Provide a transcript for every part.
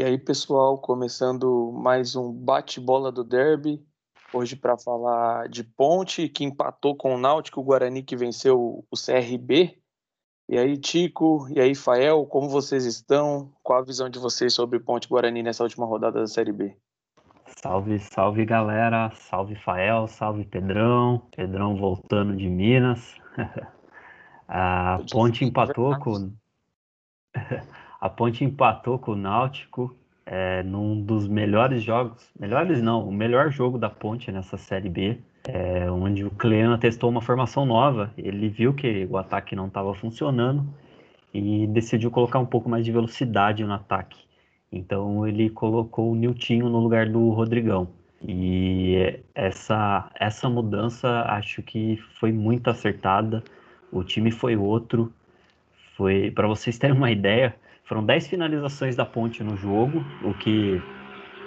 E aí, pessoal, começando mais um bate-bola do Derby. Hoje para falar de Ponte, que empatou com o Náutico, o Guarani que venceu o CRB. E aí, Tico, e aí, Fael, como vocês estão? Qual a visão de vocês sobre Ponte Guarani nessa última rodada da Série B? Salve, salve galera, salve Fael, salve Pedrão, Pedrão voltando de Minas. a Ponte empatou com a Ponte empatou com o Náutico é, num dos melhores jogos, melhores não, o melhor jogo da Ponte nessa Série B, é, onde o Cleana testou uma formação nova. Ele viu que o ataque não estava funcionando e decidiu colocar um pouco mais de velocidade no ataque. Então ele colocou o Niltinho no lugar do Rodrigão. E essa, essa mudança acho que foi muito acertada. O time foi outro. Foi para vocês terem uma ideia, foram 10 finalizações da Ponte no jogo, o que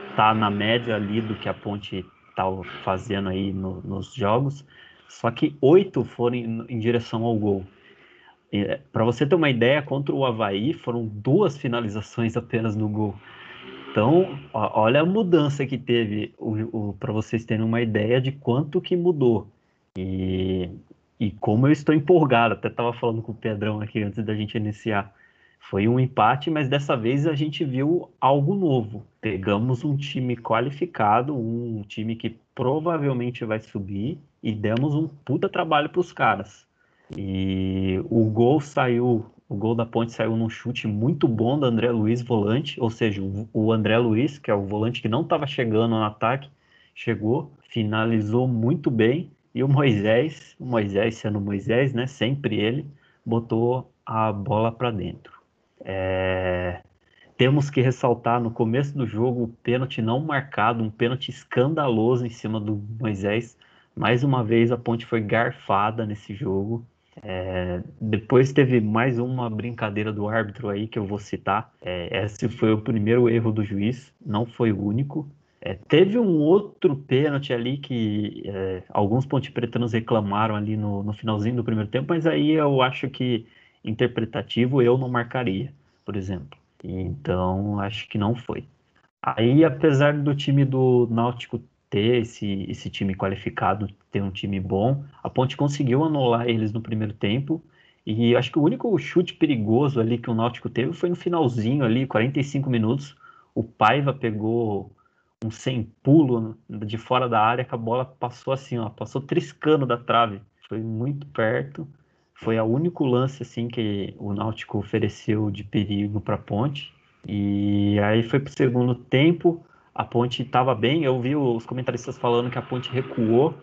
está na média ali do que a Ponte está fazendo aí no, nos jogos. Só que oito foram em, em direção ao gol. Para você ter uma ideia, contra o Havaí foram duas finalizações apenas no gol. Então, ó, olha a mudança que teve, para vocês terem uma ideia de quanto que mudou. E, e como eu estou empolgado, até estava falando com o Pedrão aqui antes da gente iniciar. Foi um empate, mas dessa vez a gente viu algo novo. Pegamos um time qualificado, um time que provavelmente vai subir e demos um puta trabalho para os caras. E o gol saiu, o gol da Ponte saiu num chute muito bom do André Luiz, volante, ou seja, o André Luiz, que é o volante que não estava chegando no ataque, chegou, finalizou muito bem, e o Moisés, o Moisés sendo Moisés, né, sempre ele, botou a bola para dentro. É... Temos que ressaltar no começo do jogo o pênalti não marcado, um pênalti escandaloso em cima do Moisés. Mais uma vez a Ponte foi garfada nesse jogo. É, depois teve mais uma brincadeira do árbitro aí que eu vou citar. É, esse foi o primeiro erro do juiz, não foi o único. É, teve um outro pênalti ali que é, alguns pontepretanos reclamaram ali no, no finalzinho do primeiro tempo, mas aí eu acho que interpretativo eu não marcaria, por exemplo. Então, acho que não foi. Aí, apesar do time do Náutico ter esse, esse time qualificado, ter um time bom, a Ponte conseguiu anular eles no primeiro tempo. E acho que o único chute perigoso ali que o Náutico teve foi no finalzinho ali, 45 minutos. O Paiva pegou um sem pulo de fora da área, que a bola passou assim, ó, passou triscando da trave. Foi muito perto. Foi o único lance assim que o Náutico ofereceu de perigo para a Ponte. E aí foi para o segundo tempo, a Ponte estava bem. Eu vi os comentaristas falando que a Ponte recuou.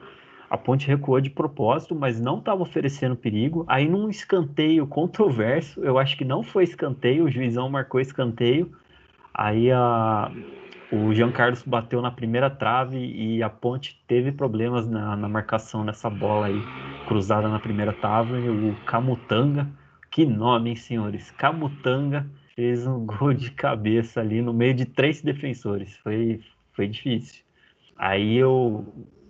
A Ponte recuou de propósito, mas não estava oferecendo perigo. Aí num escanteio controverso, eu acho que não foi escanteio, o juizão marcou escanteio. Aí a, o Jean Carlos bateu na primeira trave e a Ponte teve problemas na, na marcação nessa bola aí, cruzada na primeira trave. O Camutanga, que nome, hein, senhores? Camutanga fez um gol de cabeça ali no meio de três defensores. Foi, foi difícil. Aí eu,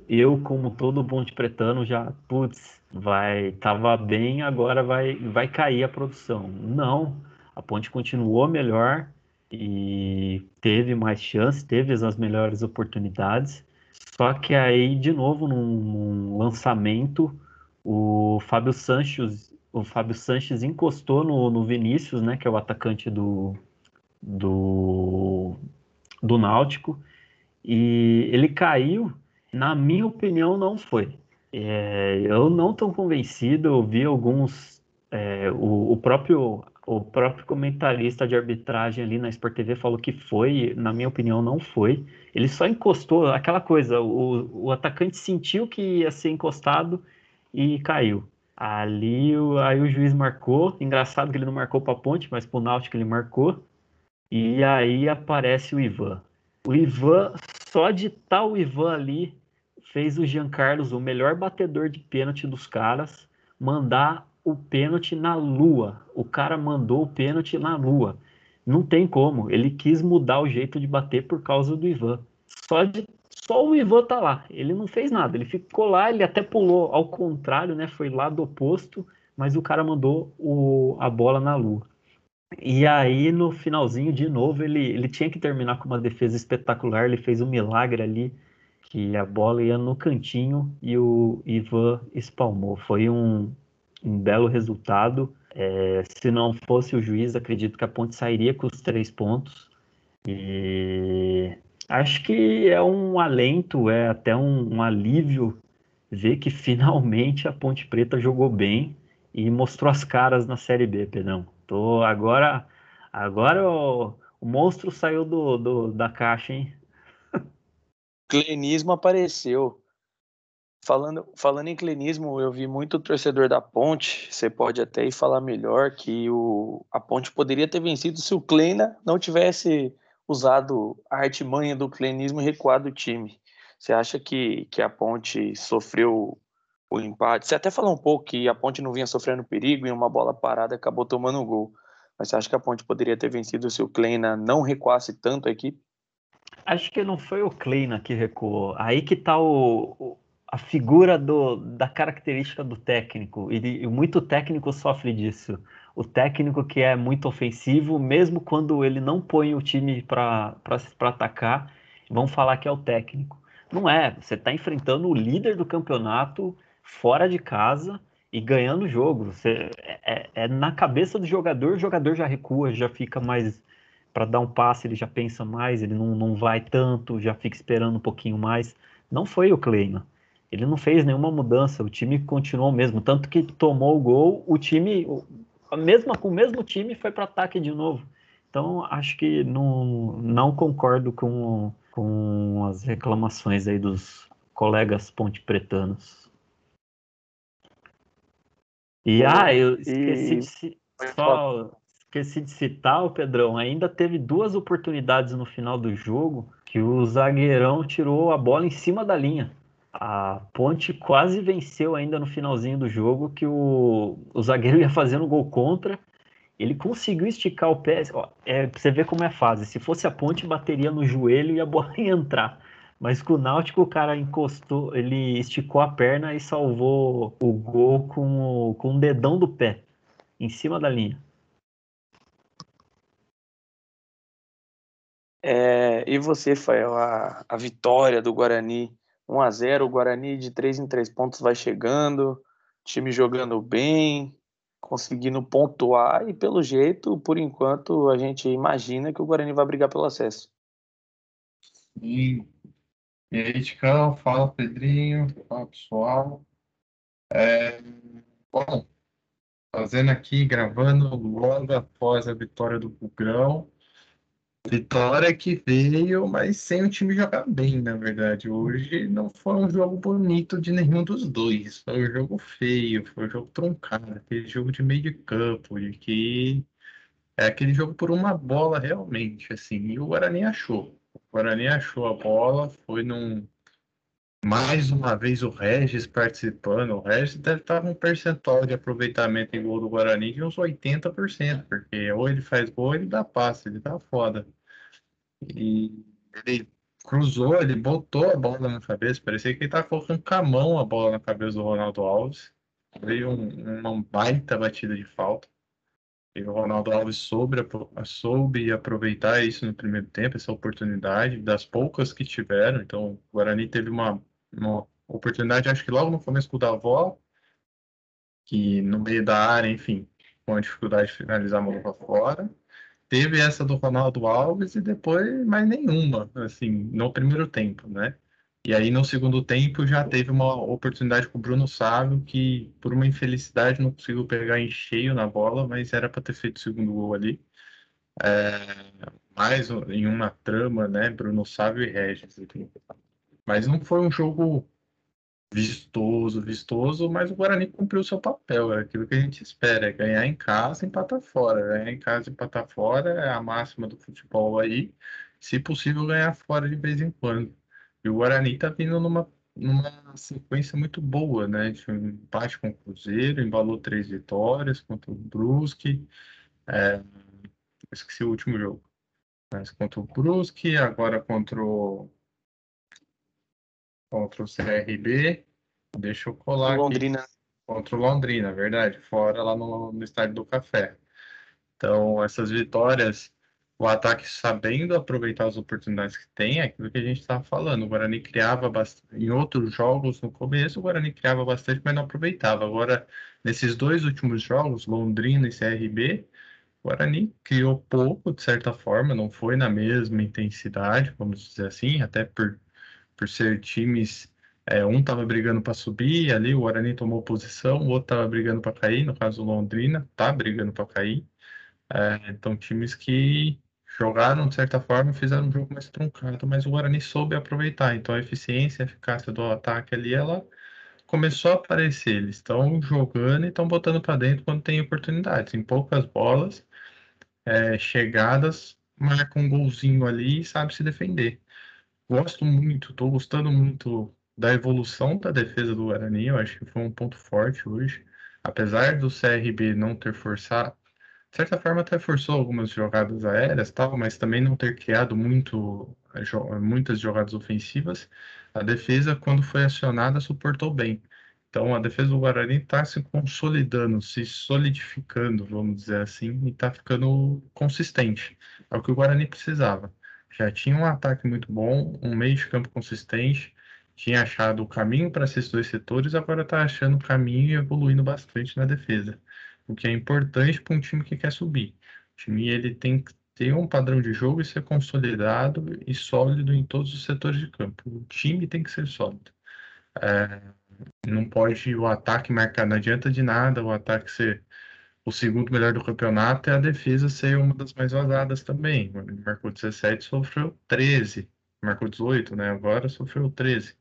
eu como todo bom de pretano, já, putz, vai, tava bem, agora vai, vai cair a produção. Não, a Ponte continuou melhor e teve mais chances, teve as melhores oportunidades. Só que aí, de novo, num, num lançamento, o Fábio Sanches, o Fábio Sanches encostou no, no Vinícius, né, que é o atacante do, do, do Náutico, e ele caiu. Na minha opinião, não foi. É, eu não estou convencido. Eu vi alguns. É, o, o próprio o próprio comentarista de arbitragem ali na Sport TV falou que foi, na minha opinião, não foi. Ele só encostou, aquela coisa, o, o atacante sentiu que ia ser encostado e caiu. Ali aí o juiz marcou, engraçado que ele não marcou para a ponte, mas para o Náutico ele marcou. E aí aparece o Ivan. O Ivan, só de tal Ivan ali, fez o Jean Carlos, o melhor batedor de pênalti dos caras, mandar o pênalti na lua. O cara mandou o pênalti na lua. Não tem como. Ele quis mudar o jeito de bater por causa do Ivan. Só, de, só o Ivan tá lá. Ele não fez nada. Ele ficou lá, ele até pulou ao contrário, né? Foi lá do oposto, mas o cara mandou o, a bola na lua. E aí, no finalzinho, de novo, ele, ele tinha que terminar com uma defesa espetacular. Ele fez um milagre ali, que a bola ia no cantinho e o Ivan espalmou. Foi um, um belo resultado. É, se não fosse o juiz, acredito que a Ponte sairia com os três pontos. E acho que é um alento, é até um, um alívio ver que finalmente a Ponte Preta jogou bem e mostrou as caras na Série B, Pedrão. Tô agora, agora o, o monstro saiu do, do, da caixa, hein? Clenismo apareceu. Falando, falando em clenismo, eu vi muito torcedor da Ponte. Você pode até ir falar melhor que o, a Ponte poderia ter vencido se o Kleina não tivesse usado a artimanha do clenismo e recuado o time. Você acha que, que a Ponte sofreu o empate. Você até falou um pouco que a Ponte não vinha sofrendo perigo e uma bola parada acabou tomando um gol. Mas você acha que a Ponte poderia ter vencido se o Kleina não recuasse tanto a equipe? Acho que não foi o Kleina que recuou. Aí que está o, o, a figura do, da característica do técnico. E, e muito técnico sofre disso. O técnico que é muito ofensivo, mesmo quando ele não põe o time para atacar, vão falar que é o técnico. Não é. Você está enfrentando o líder do campeonato fora de casa e ganhando o jogo. Você, é, é, é, na cabeça do jogador, o jogador já recua, já fica mais. Para dar um passe, ele já pensa mais, ele não, não vai tanto, já fica esperando um pouquinho mais. Não foi o Kleina. Ele não fez nenhuma mudança, o time continuou mesmo. Tanto que tomou o gol, o time, mesmo com o mesmo time, foi para ataque de novo. Então, acho que não, não concordo com, com as reclamações aí dos colegas ponte-pretanos. E ah, eu esqueci e... de, só esqueci de citar o Pedrão. Ainda teve duas oportunidades no final do jogo que o zagueirão tirou a bola em cima da linha. A Ponte quase venceu ainda no finalzinho do jogo que o, o zagueiro ia fazendo gol contra. Ele conseguiu esticar o pé. Ó, é, pra você ver como é fase. Se fosse a Ponte, bateria no joelho e a bola ia entrar. Mas com o Náutico o cara encostou, ele esticou a perna e salvou o gol com o, com o dedão do pé, em cima da linha. É, e você, Fael, a, a vitória do Guarani 1 a 0 o Guarani de 3 em 3 pontos vai chegando, time jogando bem, conseguindo pontuar e pelo jeito, por enquanto, a gente imagina que o Guarani vai brigar pelo acesso. Sim, e aí, Ticão, fala Pedrinho, fala pessoal. É, bom, fazendo aqui, gravando logo após a vitória do Bugrão. Vitória que veio, mas sem o time jogar bem, na verdade. Hoje não foi um jogo bonito de nenhum dos dois. Foi um jogo feio, foi um jogo truncado, aquele jogo de meio de campo, de que é aquele jogo por uma bola realmente, assim. E o Guarani achou. O Guarani achou a bola, foi num. Mais uma vez o Regis participando. O Regis deve estar com um percentual de aproveitamento em gol do Guarani de uns 80%, porque ou ele faz gol ou ele dá passe, ele tá foda. E ele cruzou, ele botou a bola na cabeça, parecia que ele tava colocando com a mão a bola na cabeça do Ronaldo Alves. Veio um, uma baita batida de falta. E o Ronaldo Alves soube, soube aproveitar isso no primeiro tempo, essa oportunidade, das poucas que tiveram. Então, o Guarani teve uma, uma oportunidade, acho que logo no começo com o Davó, que no meio da área, enfim, com a dificuldade de finalizar a mão para fora. Teve essa do Ronaldo Alves e depois mais nenhuma, assim, no primeiro tempo, né? E aí, no segundo tempo, já teve uma oportunidade com o Bruno Sávio, que por uma infelicidade não conseguiu pegar em cheio na bola, mas era para ter feito o segundo gol ali. É, mais em uma trama, né? Bruno Sávio e Regis. Mas não foi um jogo vistoso, vistoso, mas o Guarani cumpriu o seu papel, é aquilo que a gente espera, é ganhar em casa e empatar fora. Ganhar em casa e empatar fora é a máxima do futebol aí, se possível ganhar fora de vez em quando. E o Guarani está vindo numa, numa sequência muito boa, né? De um empate com o Cruzeiro, embalou três vitórias contra o Brusque. É, esqueci o último jogo. Mas contra o Brusque, agora contra o, contra o CRB. Deixa eu colar Londrina. aqui. Contra o Londrina, verdade. Fora lá no, no estádio do Café. Então, essas vitórias, o ataque sabendo aproveitar as oportunidades que tem, é aquilo que a gente estava falando. O Guarani criava bastante. Em outros jogos, no começo, o Guarani criava bastante, mas não aproveitava. Agora, nesses dois últimos jogos, Londrina e CRB, o Guarani criou pouco, de certa forma, não foi na mesma intensidade, vamos dizer assim, até por, por ser times. É, um estava brigando para subir, ali o Guarani tomou posição, o outro estava brigando para cair, no caso o Londrina está brigando para cair. É, então, times que jogaram de certa forma, fizeram um jogo mais truncado, mas o Guarani soube aproveitar. Então, a eficiência, a eficácia do ataque ali, ela começou a aparecer. Eles estão jogando e estão botando para dentro quando tem oportunidades. Em poucas bolas, é, chegadas, marca um golzinho ali e sabe se defender. Gosto muito, estou gostando muito da evolução da defesa do Guarani. Eu acho que foi um ponto forte hoje. Apesar do CRB não ter forçado, de certa forma até forçou algumas jogadas aéreas, tal, mas também não ter criado muito, muitas jogadas ofensivas. A defesa, quando foi acionada, suportou bem. Então, a defesa do Guarani está se consolidando, se solidificando, vamos dizer assim, e está ficando consistente. É o que o Guarani precisava. Já tinha um ataque muito bom, um meio de campo consistente, tinha achado o caminho para esses dois setores, agora está achando o caminho e evoluindo bastante na defesa. O que é importante para um time que quer subir. O time ele tem que ter um padrão de jogo e ser consolidado e sólido em todos os setores de campo. O time tem que ser sólido. É, não pode o ataque marcar, não adianta de nada o ataque ser o segundo melhor do campeonato e a defesa ser uma das mais vazadas também. Marcou 17, sofreu 13. Marcou 18, né? Agora sofreu 13.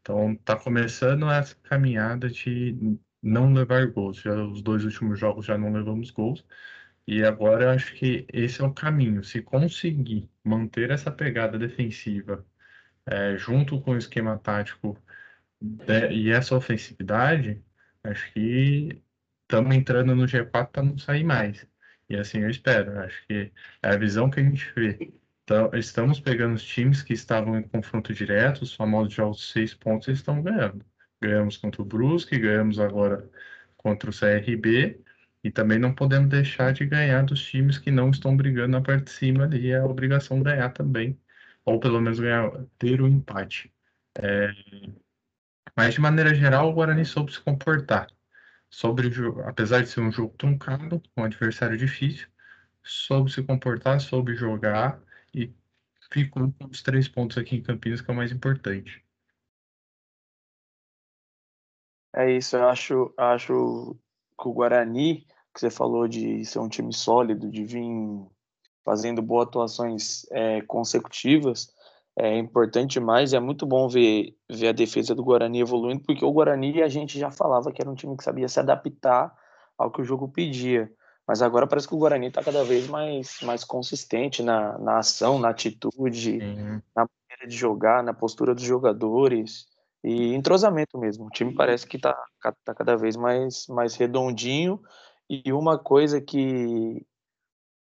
Então tá começando essa caminhada de não levar gols. Já, os dois últimos jogos já não levamos gols. E agora eu acho que esse é o caminho. Se conseguir manter essa pegada defensiva é, junto com o esquema tático de, e essa ofensividade, acho que estamos entrando no G4 para não sair mais. E assim eu espero. Acho que é a visão que a gente vê. Então, estamos pegando os times que estavam em confronto direto, os famosos jogos seis pontos, eles estão ganhando. Ganhamos contra o Brusque, ganhamos agora contra o CRB, e também não podemos deixar de ganhar dos times que não estão brigando na parte de cima ali, é a obrigação ganhar também, ou pelo menos ganhar, ter o um empate. É, mas, de maneira geral, o Guarani soube se comportar. Sobre apesar de ser um jogo truncado, um adversário difícil, soube se comportar, soube jogar e ficou com os três pontos aqui em Campinas, que é o mais importante. É isso, eu acho, acho que o Guarani, que você falou de ser um time sólido, de vir fazendo boas atuações é, consecutivas, é importante demais. É muito bom ver, ver a defesa do Guarani evoluindo, porque o Guarani a gente já falava que era um time que sabia se adaptar ao que o jogo pedia. Mas agora parece que o Guarani está cada vez mais, mais consistente na, na ação, na atitude, na maneira de jogar, na postura dos jogadores e entrosamento mesmo. O time parece que está tá cada vez mais, mais redondinho. E uma coisa que,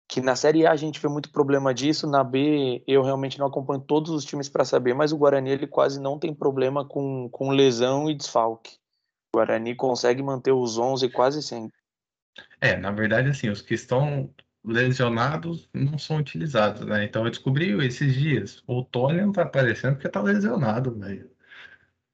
que na Série A a gente vê muito problema disso, na B eu realmente não acompanho todos os times para saber, mas o Guarani ele quase não tem problema com, com lesão e desfalque. O Guarani consegue manter os 11 quase sempre. É, na verdade, assim, os que estão lesionados não são utilizados, né? Então eu descobri esses dias, o Tony não tá aparecendo porque tá lesionado, velho.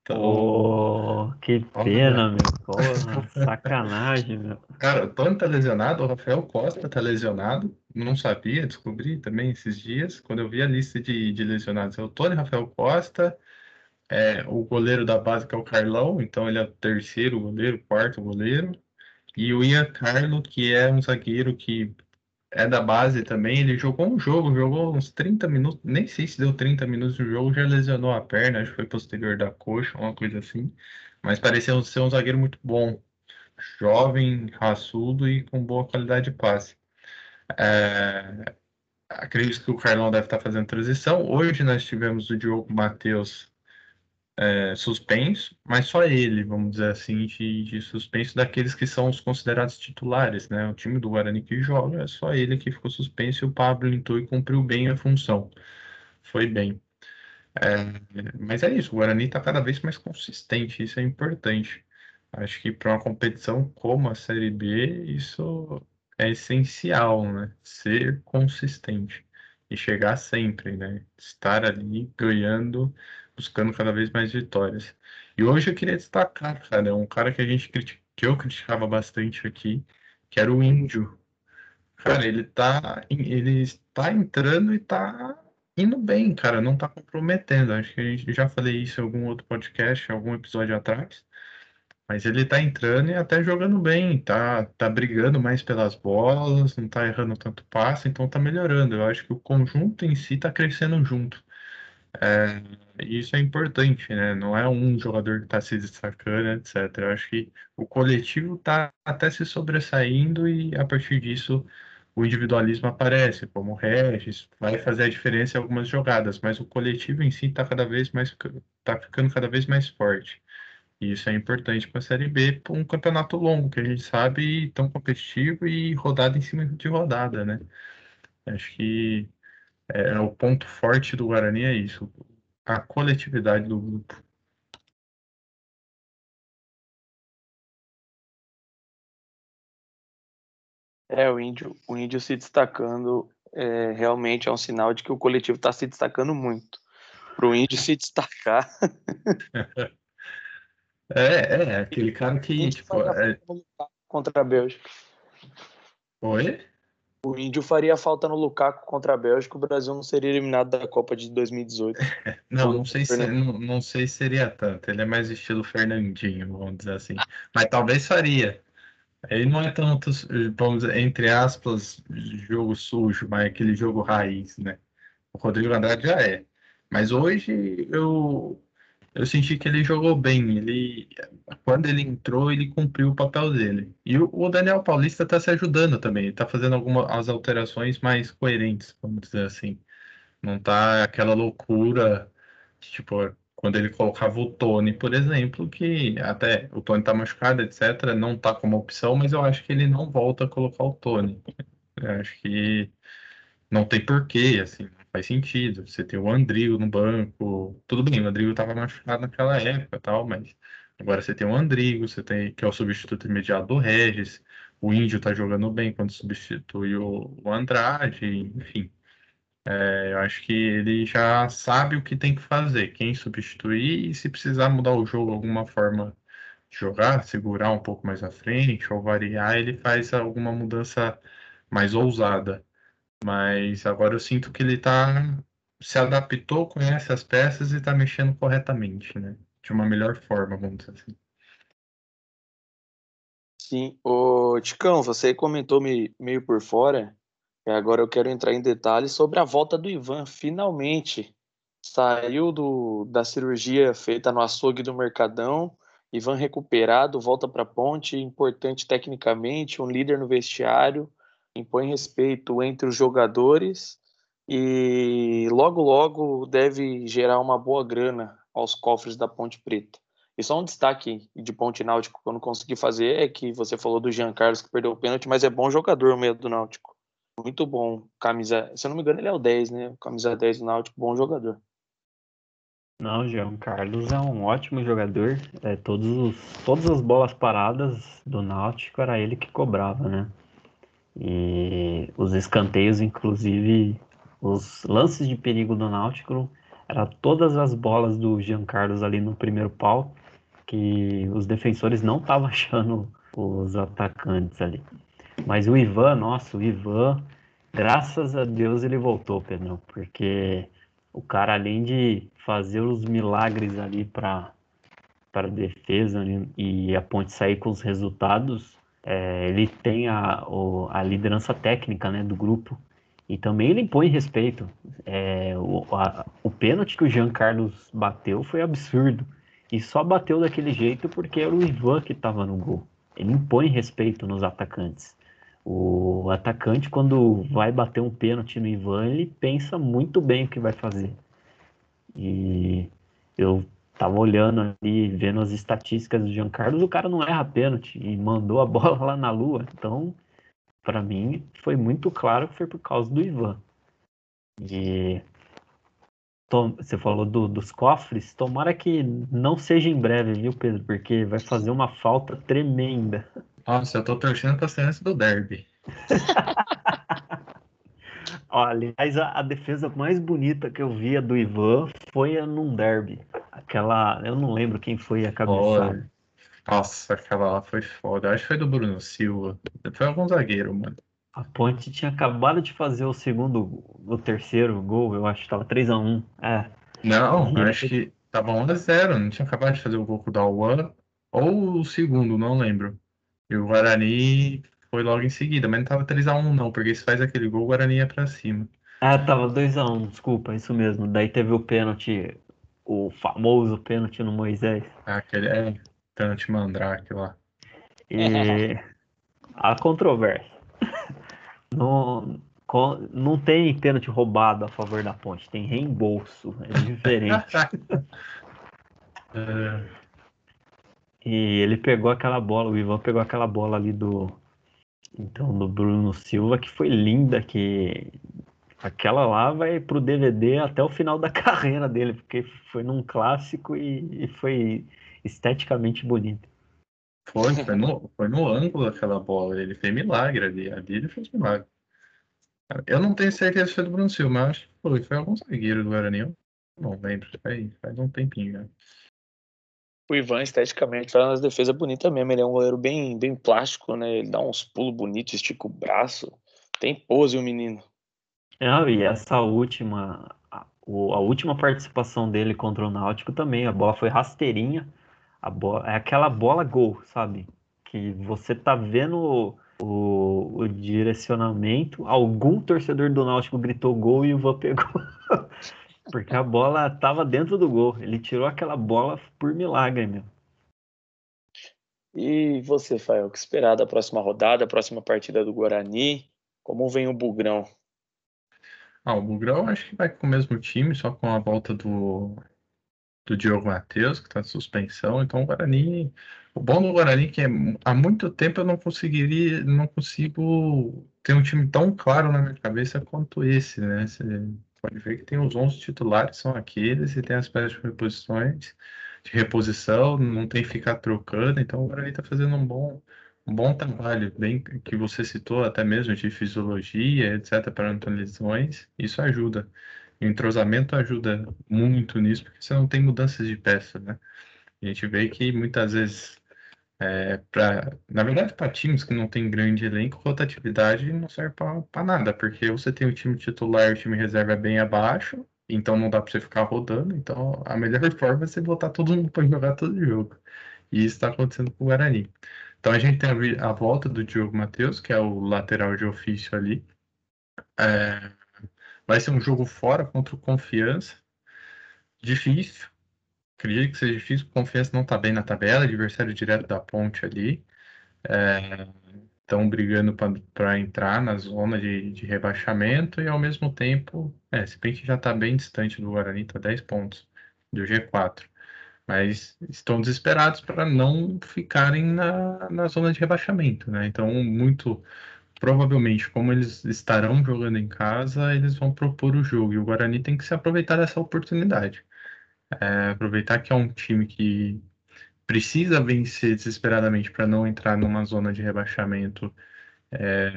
Oh, que pena, meu. Porra, sacanagem, meu. Cara, o Tony tá lesionado, o Rafael Costa tá lesionado. Não sabia, descobri também esses dias, quando eu vi a lista de, de lesionados. É o Tony, Rafael Costa, é, o goleiro da base que é o Carlão, então ele é o terceiro goleiro, quarto goleiro. E o Ian Carlo, que é um zagueiro que é da base também, ele jogou um jogo, jogou uns 30 minutos, nem sei se deu 30 minutos no jogo, já lesionou a perna, acho que foi posterior da coxa, uma coisa assim. Mas pareceu ser um zagueiro muito bom, jovem, raçudo e com boa qualidade de passe. É, acredito que o Carlão deve estar fazendo transição. Hoje nós tivemos o Diogo Matheus é, suspenso, mas só ele, vamos dizer assim, de, de, suspenso daqueles que são os considerados titulares, né? O time do Guarani que joga, é só ele que ficou suspenso e o Pablo entrou e cumpriu bem a função. Foi bem. É, mas é isso, o Guarani está cada vez mais consistente, isso é importante. Acho que para uma competição como a Série B, isso é essencial, né? Ser consistente e chegar sempre, né? Estar ali ganhando, buscando cada vez mais vitórias. E hoje eu queria destacar, cara, um cara que a gente critica, que eu criticava bastante aqui, que era o Índio. Cara, ele tá, ele está entrando e tá indo bem, cara, não tá comprometendo. Acho que a gente já falei isso em algum outro podcast, algum episódio atrás. Mas ele tá entrando e até jogando bem, tá, tá brigando mais pelas bolas, não tá errando tanto passe, então tá melhorando. Eu acho que o conjunto em si tá crescendo junto. É, isso é importante, né? Não é um jogador que está se destacando, etc. Eu acho que o coletivo está até se sobressaindo e a partir disso o individualismo aparece, como o Regis, vai fazer a diferença em algumas jogadas, mas o coletivo em si está cada vez mais tá ficando cada vez mais forte. E isso é importante para a Série B, para um campeonato longo, que a gente sabe tão competitivo e rodada em cima de rodada, né? Acho que é, o ponto forte do Guarani é isso, a coletividade do grupo. É, o índio, o índio se destacando é, realmente é um sinal de que o coletivo está se destacando muito. Para o índio se destacar. é, é, aquele cara que. Tipo, é... Contra a Bélgica. Oi? O Índio faria falta no Lukaku contra a Bélgica, o Brasil não seria eliminado da Copa de 2018. não, não sei, se, não, não sei se seria tanto. Ele é mais estilo Fernandinho, vamos dizer assim. Mas talvez faria. Ele não é tanto, vamos dizer, entre aspas, jogo sujo, mas aquele jogo raiz, né? O Rodrigo Andrade já é. Mas hoje eu eu senti que ele jogou bem. Ele, quando ele entrou, ele cumpriu o papel dele. E o, Daniel Paulista está se ajudando também. Ele está fazendo algumas alterações mais coerentes, vamos dizer assim. Não tá aquela loucura, tipo, quando ele colocava o Tony, por exemplo, que até o Tony tá machucado, etc., não tá como opção, mas eu acho que ele não volta a colocar o Tony. Eu acho que não tem porquê, assim faz sentido. Você tem o Andrigo no banco. Tudo bem, o Andrigo estava machucado naquela época tal, mas agora você tem o Andrigo, você tem que é o substituto imediato do Regis. O Índio está jogando bem quando substitui o, o Andrade, enfim. É, eu acho que ele já sabe o que tem que fazer, quem substituir e se precisar mudar o jogo alguma forma de jogar, segurar um pouco mais à frente ou variar, ele faz alguma mudança mais ousada. Mas agora eu sinto que ele tá se adaptou, conhece as peças e está mexendo corretamente, né? De uma melhor forma, vamos dizer assim. Sim. Ô, Ticão, você comentou me, meio por fora, e agora eu quero entrar em detalhes sobre a volta do Ivan. Finalmente saiu do, da cirurgia feita no açougue do Mercadão, Ivan recuperado, volta para a ponte, importante tecnicamente, um líder no vestiário, impõe respeito entre os jogadores e logo logo deve gerar uma boa grana aos cofres da Ponte Preta. E só um destaque de Ponte Náutico que eu não consegui fazer é que você falou do Jean Carlos que perdeu o pênalti, mas é bom jogador o meio do Náutico. Muito bom. Camisa, se eu não me engano, ele é o 10, né? Camisa 10 do Náutico, bom jogador. Não, Jean Carlos é um ótimo jogador. É, todos os, todas as bolas paradas do Náutico era ele que cobrava, né? E os escanteios, inclusive, os lances de perigo do Náutico, era todas as bolas do Jean Carlos ali no primeiro pau, que os defensores não estavam achando os atacantes ali. Mas o Ivan, nossa, o Ivan, graças a Deus ele voltou, Pedro, porque o cara, além de fazer os milagres ali para para defesa né, e a ponte sair com os resultados, é, ele tem a, o, a liderança técnica né, do grupo e também ele impõe respeito. É, o, a, o pênalti que o Jean Carlos bateu foi absurdo e só bateu daquele jeito porque era o Ivan que estava no gol. Ele impõe respeito nos atacantes. O atacante, quando vai bater um pênalti no Ivan, ele pensa muito bem o que vai fazer. E eu tava olhando ali, vendo as estatísticas do Jean Carlos, o cara não erra pênalti e mandou a bola lá na lua. Então, para mim, foi muito claro que foi por causa do Ivan. E você falou do, dos cofres, tomara que não seja em breve, viu, Pedro? Porque vai fazer uma falta tremenda. Nossa, eu tô torcendo pra ser antes do derby. aliás, a, a, defesa mais bonita que eu via do Ivan foi a num derby. Aquela. Eu não lembro quem foi a cabeçada. Nossa, aquela lá foi foda. Acho que foi do Bruno Silva. Foi algum zagueiro, mano. A Ponte tinha acabado de fazer o segundo, o terceiro gol, eu acho que tava 3x1. É. Não, e acho que tava 1x0, não tinha acabado de fazer o gol com o Dalwan. Ou o segundo, não lembro. E o Guarani foi logo em seguida, mas não tava 3x1 não, porque se faz aquele gol, o Guarani ia pra cima. Ah, tava 2x1, desculpa, isso mesmo. Daí teve o pênalti, o famoso pênalti no Moisés. Ah, aquele é pênalti mandrake lá. E a controvérsia. Não, não tem pênalti roubado a favor da ponte, tem reembolso, é diferente. é. E ele pegou aquela bola, o Ivan pegou aquela bola ali do então do Bruno Silva que foi linda, que aquela lá vai pro DVD até o final da carreira dele, porque foi num clássico e, e foi esteticamente bonito. Foi, foi no, foi no ângulo aquela bola, ele fez milagre ali, ali ele fez milagre. Eu não tenho certeza se foi do Bruno Silva, mas acho que foi, foi algum zagueiro do Guarani, eu não lembro, faz, faz um tempinho, né? o Ivan, esteticamente, faz uma defesa bonita mesmo. Ele é um goleiro bem, bem plástico, né? Ele dá uns pulos bonitos, estica o braço. Tem pose o menino. É, e essa última, a, a, última participação dele contra o Náutico também, a bola foi rasteirinha. A bola, é aquela bola gol, sabe? Que você tá vendo o, o direcionamento, algum torcedor do Náutico gritou gol e o Ivan pegou. Porque a bola estava dentro do gol. Ele tirou aquela bola por milagre, meu. E você, Fael, o que esperar da próxima rodada, a próxima partida do Guarani? Como vem o Bugrão? Ah, o Bugrão acho que vai com o mesmo time, só com a volta do, do Diogo Matheus, que está de suspensão. Então o Guarani. O bom do Guarani é que há muito tempo eu não conseguiria, não consigo ter um time tão claro na minha cabeça quanto esse, né? Você pode ver que tem os 11 titulares, são aqueles, e tem as peças de reposições, de reposição, não tem que ficar trocando, então o Guarani está fazendo um bom, bom trabalho, bem que você citou até mesmo de fisiologia, etc, para não lesões, isso ajuda. O entrosamento ajuda muito nisso, porque você não tem mudanças de peça, né? A gente vê que muitas vezes é, pra, na verdade, para times que não tem grande elenco, rotatividade não serve para nada, porque você tem o time titular e o time reserva bem abaixo, então não dá para você ficar rodando. Então a melhor forma é você botar todo mundo para jogar todo jogo. E isso está acontecendo com o Guarani. Então a gente tem a, a volta do Diogo Matheus, que é o lateral de ofício ali. É, vai ser um jogo fora contra o Confiança. Difícil, acredito que seja difícil, confiança não está bem na tabela, adversário direto da ponte ali. Estão é, brigando para entrar na zona de, de, rebaixamento e ao mesmo tempo, é, se bem que já está bem distante do Guarani, está 10 pontos do G4. Mas estão desesperados para não ficarem na, na zona de rebaixamento, né? Então, muito provavelmente, como eles estarão jogando em casa, eles vão propor o jogo. E o Guarani tem que se aproveitar dessa oportunidade. É, aproveitar que é um time que precisa vencer desesperadamente para não entrar numa zona de rebaixamento é,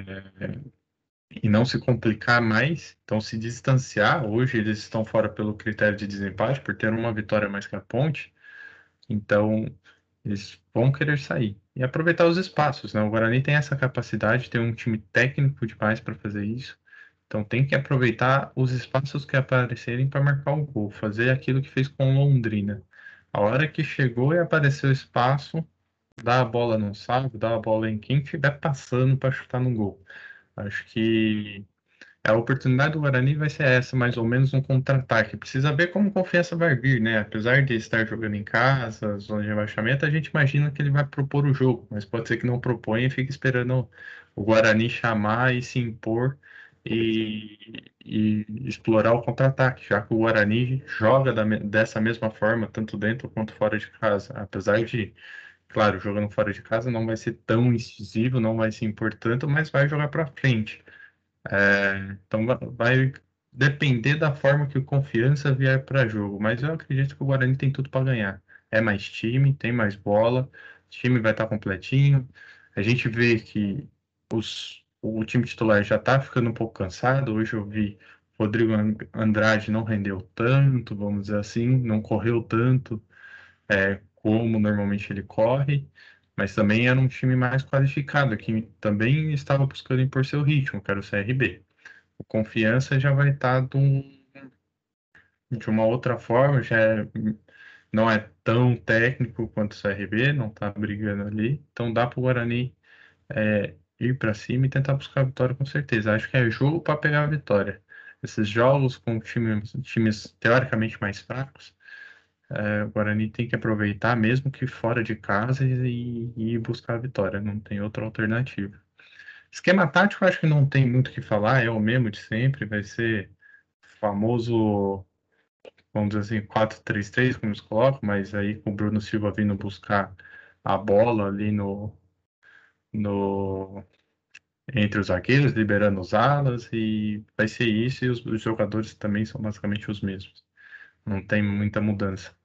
e não se complicar mais, então se distanciar. Hoje eles estão fora pelo critério de desempate, por ter uma vitória mais que a ponte, então eles vão querer sair e aproveitar os espaços. Né? O Guarani tem essa capacidade, tem um time técnico demais para fazer isso. Então tem que aproveitar os espaços que aparecerem para marcar o gol, fazer aquilo que fez com Londrina. A hora que chegou e apareceu o espaço, dá a bola no saco, dá a bola em quem estiver passando para chutar no gol. Acho que a oportunidade do Guarani vai ser essa, mais ou menos um contra-ataque. Precisa ver como confiança vai vir, né? Apesar de estar jogando em casa, zona de rebaixamento, a gente imagina que ele vai propor o jogo, mas pode ser que não proponha e fique esperando o Guarani chamar e se impor e, e explorar o contra-ataque, já que o Guarani joga da, dessa mesma forma, tanto dentro quanto fora de casa. Apesar de, claro, jogando fora de casa não vai ser tão incisivo, não vai ser importante, mas vai jogar para frente. É, então vai depender da forma que o confiança vier para jogo, mas eu acredito que o Guarani tem tudo para ganhar. É mais time, tem mais bola, o time vai estar tá completinho. A gente vê que os o time titular já está ficando um pouco cansado. Hoje eu vi Rodrigo Andrade não rendeu tanto, vamos dizer assim, não correu tanto é, como normalmente ele corre, mas também era um time mais qualificado, que também estava buscando impor seu ritmo, que era o CRB. O Confiança já vai estar tá de, um, de uma outra forma, já é, não é tão técnico quanto o CRB, não está brigando ali, então dá para o Guarani é, ir para cima e tentar buscar a vitória com certeza. Acho que é jogo para pegar a vitória. Esses jogos com times, times teoricamente mais fracos, é, o Guarani tem que aproveitar, mesmo que fora de casa, e, e buscar a vitória. Não tem outra alternativa. Esquema tático, acho que não tem muito o que falar, é o mesmo de sempre. Vai ser famoso, vamos dizer assim, 4-3-3, como eles colocam, mas aí com o Bruno Silva vindo buscar a bola ali no, no entre os zagueiros, liberando os alas, e vai ser isso, e os, os jogadores também são basicamente os mesmos. Não tem muita mudança.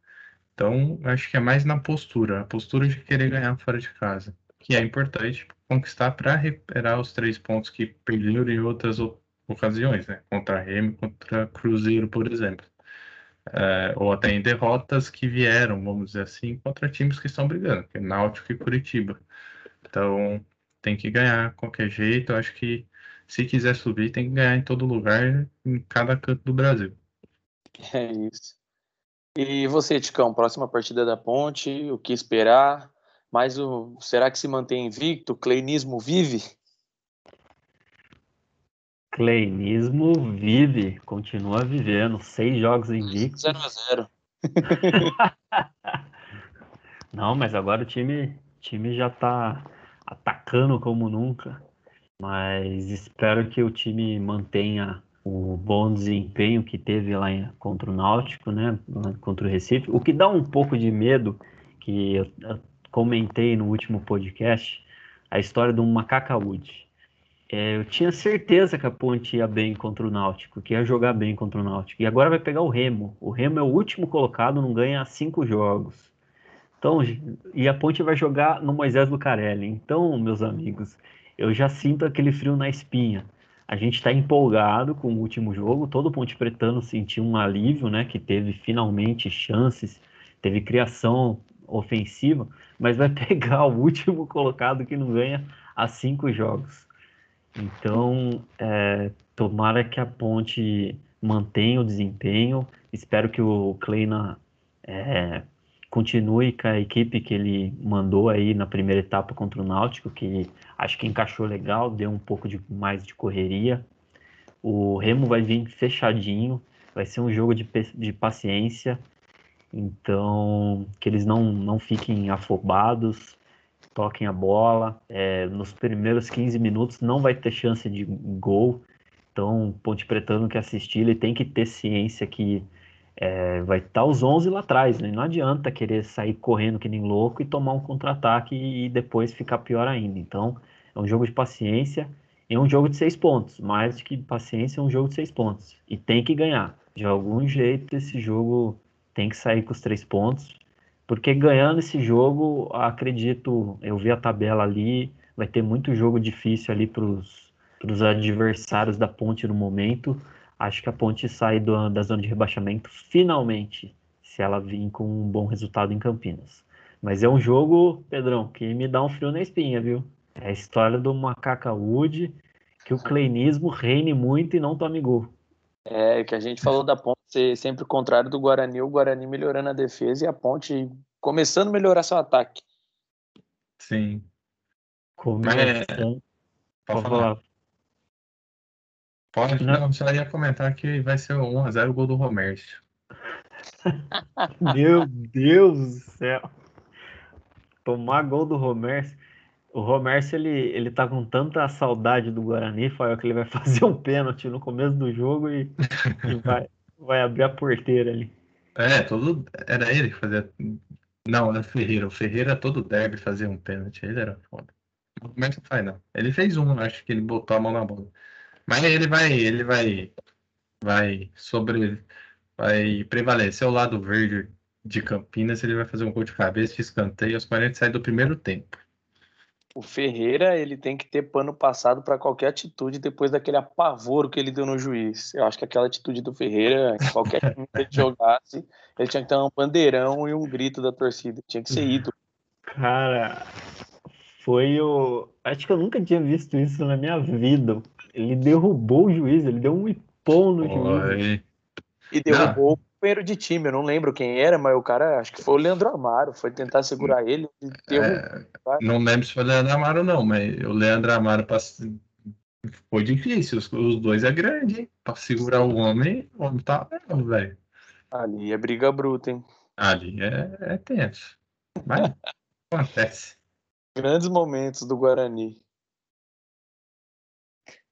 Então, acho que é mais na postura, a postura de querer ganhar fora de casa, que é importante conquistar para recuperar os três pontos que perderam em outras ocasiões, né? Contra Remo, contra Cruzeiro, por exemplo. É, ou até em derrotas que vieram, vamos dizer assim, contra times que estão brigando, que é Náutico e Curitiba. Então, tem que ganhar qualquer jeito. Acho que se quiser subir, tem que ganhar em todo lugar, em cada canto do Brasil. É isso. E você, Ticão, próxima partida da Ponte, o que esperar? Mas o, será que se mantém invicto? O cleinismo vive? Cleinismo vive, continua vivendo. Seis jogos invictos. 0 a 0 Não, mas agora o time, time já tá atacando como nunca, mas espero que o time mantenha o bom desempenho que teve lá contra o Náutico, né, contra o Recife. O que dá um pouco de medo, que eu, comentei no último podcast, a história do Macacaúde. É, eu tinha certeza que a Ponte ia bem contra o Náutico, que ia jogar bem contra o Náutico. E agora vai pegar o Remo. O Remo é o último colocado, não ganha cinco jogos. Então, e a Ponte vai jogar no Moisés Lucarelli. Então, meus amigos, eu já sinto aquele frio na espinha. A gente está empolgado com o último jogo. Todo Ponte Pretano sentiu um alívio, né? Que teve finalmente chances, teve criação ofensiva, mas vai pegar o último colocado que não ganha há cinco jogos. Então, é, tomara que a Ponte mantenha o desempenho. Espero que o Kleina é, continue com a equipe que ele mandou aí na primeira etapa contra o Náutico, que acho que encaixou legal, deu um pouco de mais de correria. O Remo vai vir fechadinho, vai ser um jogo de, de paciência, então que eles não, não fiquem afobados, toquem a bola. É, nos primeiros 15 minutos não vai ter chance de gol, então Ponte Pretano que assistir, ele tem que ter ciência que é, vai estar os 11 lá atrás, né? Não adianta querer sair correndo que nem louco e tomar um contra-ataque e depois ficar pior ainda. Então, é um jogo de paciência e é um jogo de seis pontos. Mais que paciência, é um jogo de seis pontos. E tem que ganhar. De algum jeito, esse jogo tem que sair com os três pontos. Porque ganhando esse jogo, acredito, eu vi a tabela ali, vai ter muito jogo difícil ali para os adversários da ponte no momento acho que a Ponte sai do, da zona de rebaixamento finalmente, se ela vir com um bom resultado em Campinas. Mas é um jogo, Pedrão, que me dá um frio na espinha, viu? É a história do Macaca Wood, que o cleinismo reine muito e não tome gol. É, que a gente falou da Ponte ser sempre o contrário do Guarani, o Guarani melhorando a defesa e a Ponte começando a melhorar seu ataque. Sim. Começando. É... Pode falar. Pode, não, não só ia comentar que vai ser 1x0 o gol do Romércio. Meu Deus do céu. Tomar gol do Romércio. O Romércio, ele, ele tá com tanta saudade do Guarani, foi que ele vai fazer um pênalti no começo do jogo e, e vai, vai abrir a porteira ali. É, todo, era ele que fazia. Não, era o Ferreira. O Ferreira todo derby fazia um pênalti. Ele era foda. O Romércio faz, não. Ele fez um, acho que ele botou a mão na bola. Mas ele vai, ele vai, vai sobre, vai prevalecer o lado verde de Campinas. Ele vai fazer um gol de cabeça de escanteio aos 40 sai do primeiro tempo. o Ferreira ele tem que ter pano passado para qualquer atitude depois daquele apavoro que ele deu no juiz. Eu acho que aquela atitude do Ferreira, qualquer time que ele jogasse, ele tinha que ter um bandeirão e um grito da torcida. Tinha que ser ídolo. Cara, foi o. Acho que eu nunca tinha visto isso na minha vida. Ele derrubou o juiz, ele deu um ipom no juiz. E derrubou o companheiro de time, eu não lembro quem era, mas o cara, acho que foi o Leandro Amaro, foi tentar segurar ele. É, não lembro se foi o Leandro Amaro, não, mas o Leandro Amaro foi difícil. Os, os dois é grande, hein? Pra segurar o homem, o homem tá velho. Ali é briga bruta, hein? Ali é, é tenso. Mas acontece. Grandes momentos do Guarani.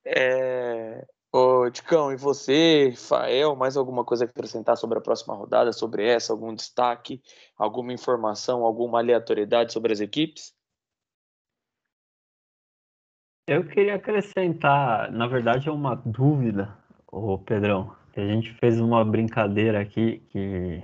É... Ô, Ticão, e você, Fael, mais alguma coisa a acrescentar sobre a próxima rodada, sobre essa? Algum destaque, alguma informação, alguma aleatoriedade sobre as equipes? Eu queria acrescentar, na verdade, é uma dúvida, o Pedrão. A gente fez uma brincadeira aqui que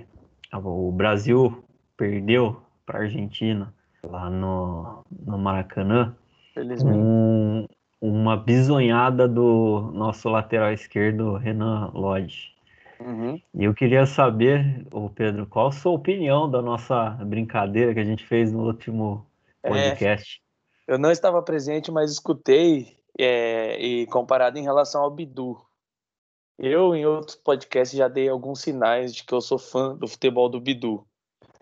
o Brasil perdeu para a Argentina lá no, no Maracanã. Felizmente. Um, uma bisonhada do nosso lateral esquerdo, Renan Lodge. Uhum. E eu queria saber, o Pedro, qual a sua opinião da nossa brincadeira que a gente fez no último é, podcast? É, eu não estava presente, mas escutei é, e comparado em relação ao Bidu. Eu, em outros podcasts, já dei alguns sinais de que eu sou fã do futebol do Bidu.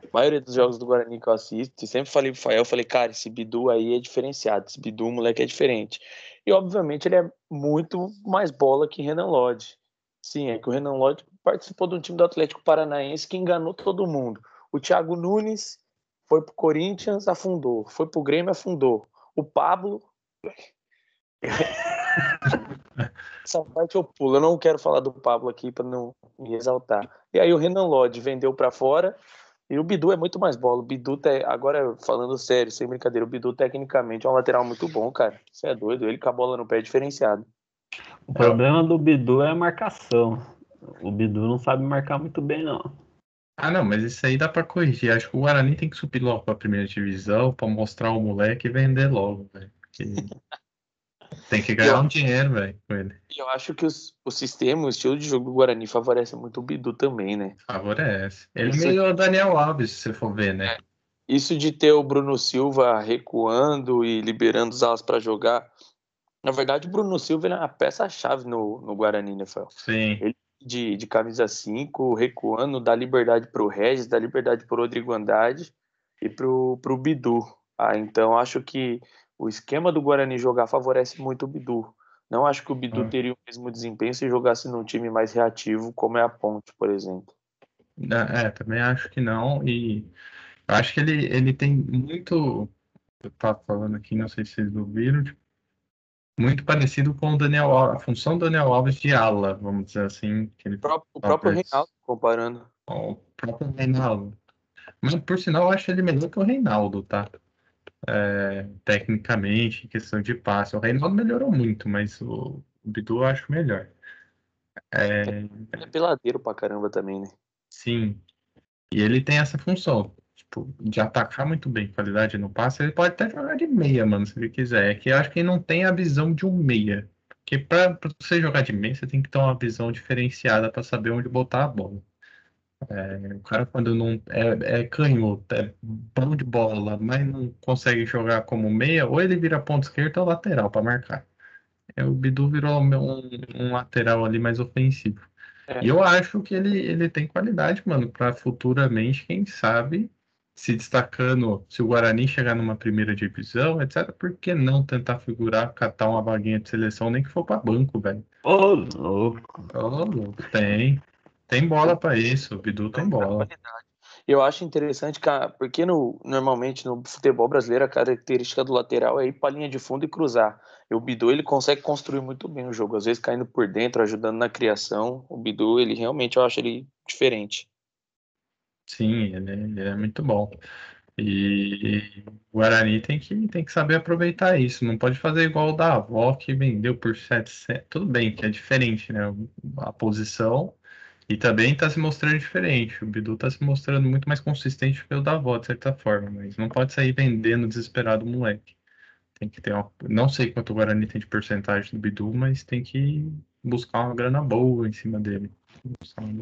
A maioria dos jogos do Guarani que eu assisto, sempre falei pro Fael, falei, cara, esse Bidu aí é diferenciado, esse Bidu, moleque, é diferente. E, obviamente, ele é muito mais bola que Renan Lodge. Sim, é que o Renan Lodge participou de um time do Atlético Paranaense que enganou todo mundo. O Thiago Nunes foi pro Corinthians, afundou. Foi pro Grêmio, afundou. O Pablo. Essa parte eu pulo. Eu não quero falar do Pablo aqui para não me exaltar. E aí o Renan Lodge vendeu para fora e o Bidu é muito mais bola. O Bidu, te... agora falando sério, sem brincadeira, o Bidu tecnicamente é um lateral muito bom, cara. Você é doido, ele com a bola no pé é diferenciado. O problema do Bidu é a marcação. O Bidu não sabe marcar muito bem, não. Ah, não, mas isso aí dá pra corrigir. Acho que o Guarani tem que subir logo pra primeira divisão pra mostrar o moleque e vender logo, velho. Porque... Tem que ganhar eu, um dinheiro, velho, com ele. Eu acho que os, o sistema, o estilo de jogo do Guarani favorece muito o Bidu também, né? Favorece. Ele Isso... meio o Daniel Alves, se você for ver, né? É. Isso de ter o Bruno Silva recuando e liberando os alas para jogar. Na verdade, o Bruno Silva é uma peça-chave no, no Guarani, né, Fel? Sim. Ele de, de camisa 5, recuando, dá liberdade para o Regis, dá liberdade para o Rodrigo Andrade e para o Bidu. Ah, então acho que o esquema do Guarani jogar favorece muito o Bidu. Não acho que o Bidu é. teria o mesmo desempenho se jogasse num time mais reativo, como é a Ponte, por exemplo. É, é também acho que não. E acho que ele, ele tem muito. Eu tava falando aqui, não sei se vocês ouviram, tipo, muito parecido com o Daniel a função do Daniel Alves de ala, vamos dizer assim. o próprio, o próprio Reinaldo, comparando. O próprio Reinaldo. Mas, por sinal, eu acho ele melhor que o Reinaldo, tá? É, tecnicamente, em questão de passe. O Reinaldo melhorou muito, mas o, o Bidu eu acho melhor. É... Ele é peladeiro pra caramba também, né? Sim. E ele tem essa função, tipo, de atacar muito bem, qualidade no passe. Ele pode até jogar de meia, mano, se ele quiser. É que eu acho que ele não tem a visão de um meia. Porque pra, pra você jogar de meia, você tem que ter uma visão diferenciada para saber onde botar a bola. É, o cara quando não é, é canhoto, é bom de bola, mas não consegue jogar como meia, ou ele vira ponto esquerdo ou lateral para marcar. É, o Bidu virou um, um, lateral ali mais ofensivo. É. E eu acho que ele, ele tem qualidade, mano, para futuramente, quem sabe, se destacando, se o Guarani chegar numa primeira divisão, etc., por que não tentar figurar, catar uma vaguinha de seleção, nem que for para banco, velho? Ô, oh, louco. Ô, oh, louco, tem. Tem bola para isso, o Bidu tem bola. Eu acho interessante, cara, porque no, normalmente no futebol brasileiro a característica do lateral é ir para a linha de fundo e cruzar. E o Bidu ele consegue construir muito bem o jogo, às vezes caindo por dentro, ajudando na criação. O Bidu, ele realmente eu acho ele diferente. Sim, ele, ele é muito bom. E o Guarani tem que, tem que saber aproveitar isso. Não pode fazer igual o da avó que vendeu por 700. Tudo bem que é diferente, né? A posição e também está se mostrando diferente. O Bidu está se mostrando muito mais consistente que o da avó, de certa forma. Mas não pode sair vendendo desesperado o moleque. Tem que ter uma... Não sei quanto o Guarani tem de porcentagem do Bidu, mas tem que buscar uma grana boa em cima dele.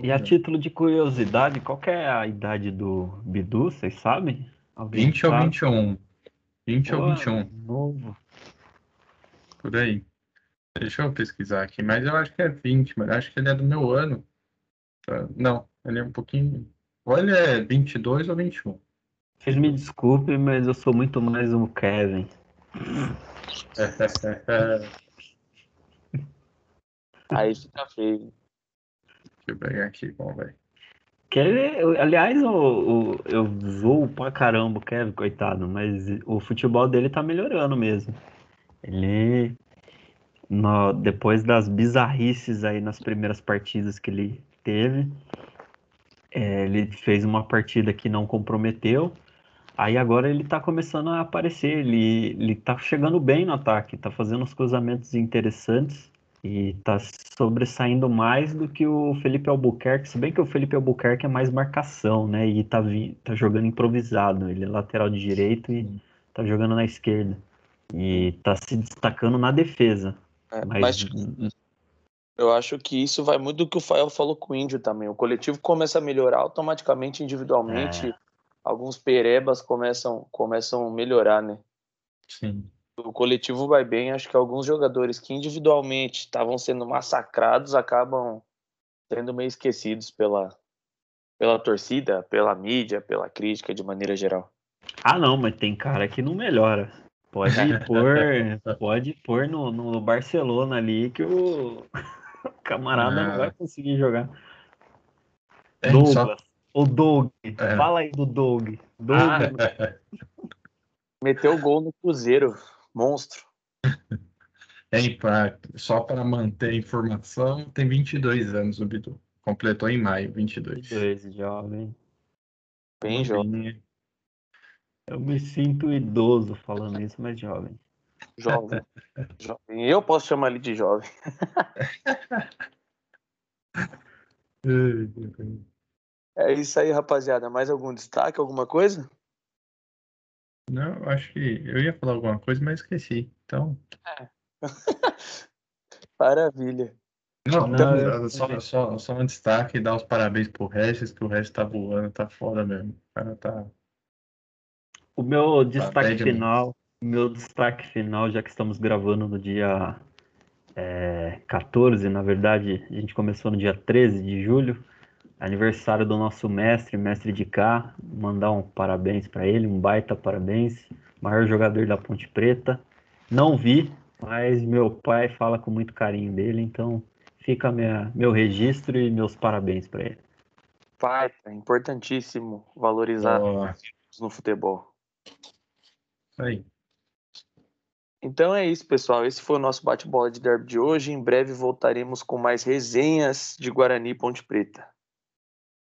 E a título de curiosidade, qual é a idade do Bidu, vocês sabem? Alguém 20 sabe? ou 21. 20 Pô, ou 21. Novo. Por aí. Deixa eu pesquisar aqui, mas eu acho que é 20, mas acho que ele é do meu ano. Não, ele é um pouquinho. Ou ele é 22 ou 21. Vocês me desculpem, mas eu sou muito mais um Kevin. Aí fica feio. Deixa eu pegar aqui, bom, velho. Kevin, aliás, o, o, eu vou pra caramba o Kevin, coitado, mas o futebol dele tá melhorando mesmo. Ele, no, depois das bizarrices aí nas primeiras partidas que ele teve, é, ele fez uma partida que não comprometeu, Aí agora ele tá começando a aparecer, ele, ele tá chegando bem no ataque, tá fazendo uns cruzamentos interessantes e tá sobressaindo mais do que o Felipe Albuquerque, se bem que o Felipe Albuquerque é mais marcação, né? E tá, tá jogando improvisado, ele é lateral de direito e tá jogando na esquerda. E tá se destacando na defesa. É, mas... mas... eu acho que isso vai muito do que o Fael falou com o Índio também. O coletivo começa a melhorar automaticamente, individualmente. É alguns perebas começam, começam a melhorar, né? Sim. O coletivo vai bem, acho que alguns jogadores que individualmente estavam sendo massacrados acabam sendo meio esquecidos pela, pela torcida, pela mídia, pela crítica de maneira geral. Ah, não, mas tem cara que não melhora. Pode pôr, pode pôr no, no Barcelona ali que o, o camarada ah. não vai conseguir jogar. É, Douglas. Só, o Doug. É. Fala aí do Doug. Doug. Ah. Meteu gol no Cruzeiro. Monstro. É, pra, só para manter a informação, tem 22 anos o Bidu. Completou em maio, 22. 22, jovem. Bem jovem. Eu me sinto idoso falando isso, mas jovem. Jovem. jovem. Eu posso chamar ele de jovem. É isso aí, rapaziada. Mais algum destaque, alguma coisa? Não, acho que eu ia falar alguma coisa, mas esqueci. Então. É. Maravilha. Não, não só, só, só, um destaque e dar os parabéns pro Regis, que o Regis tá voando, tá foda mesmo. O cara tá. O meu tá destaque final, o meu destaque final, já que estamos gravando no dia é, 14, na verdade, a gente começou no dia 13 de julho aniversário do nosso mestre, mestre de cá, mandar um parabéns para ele, um baita parabéns, maior jogador da Ponte Preta. Não vi, mas meu pai fala com muito carinho dele, então fica minha, meu registro e meus parabéns para ele. Pai, é importantíssimo valorizar oh. no futebol. Aí. Então é isso, pessoal. Esse foi o nosso bate-bola de derby de hoje. Em breve voltaremos com mais resenhas de Guarani Ponte Preta.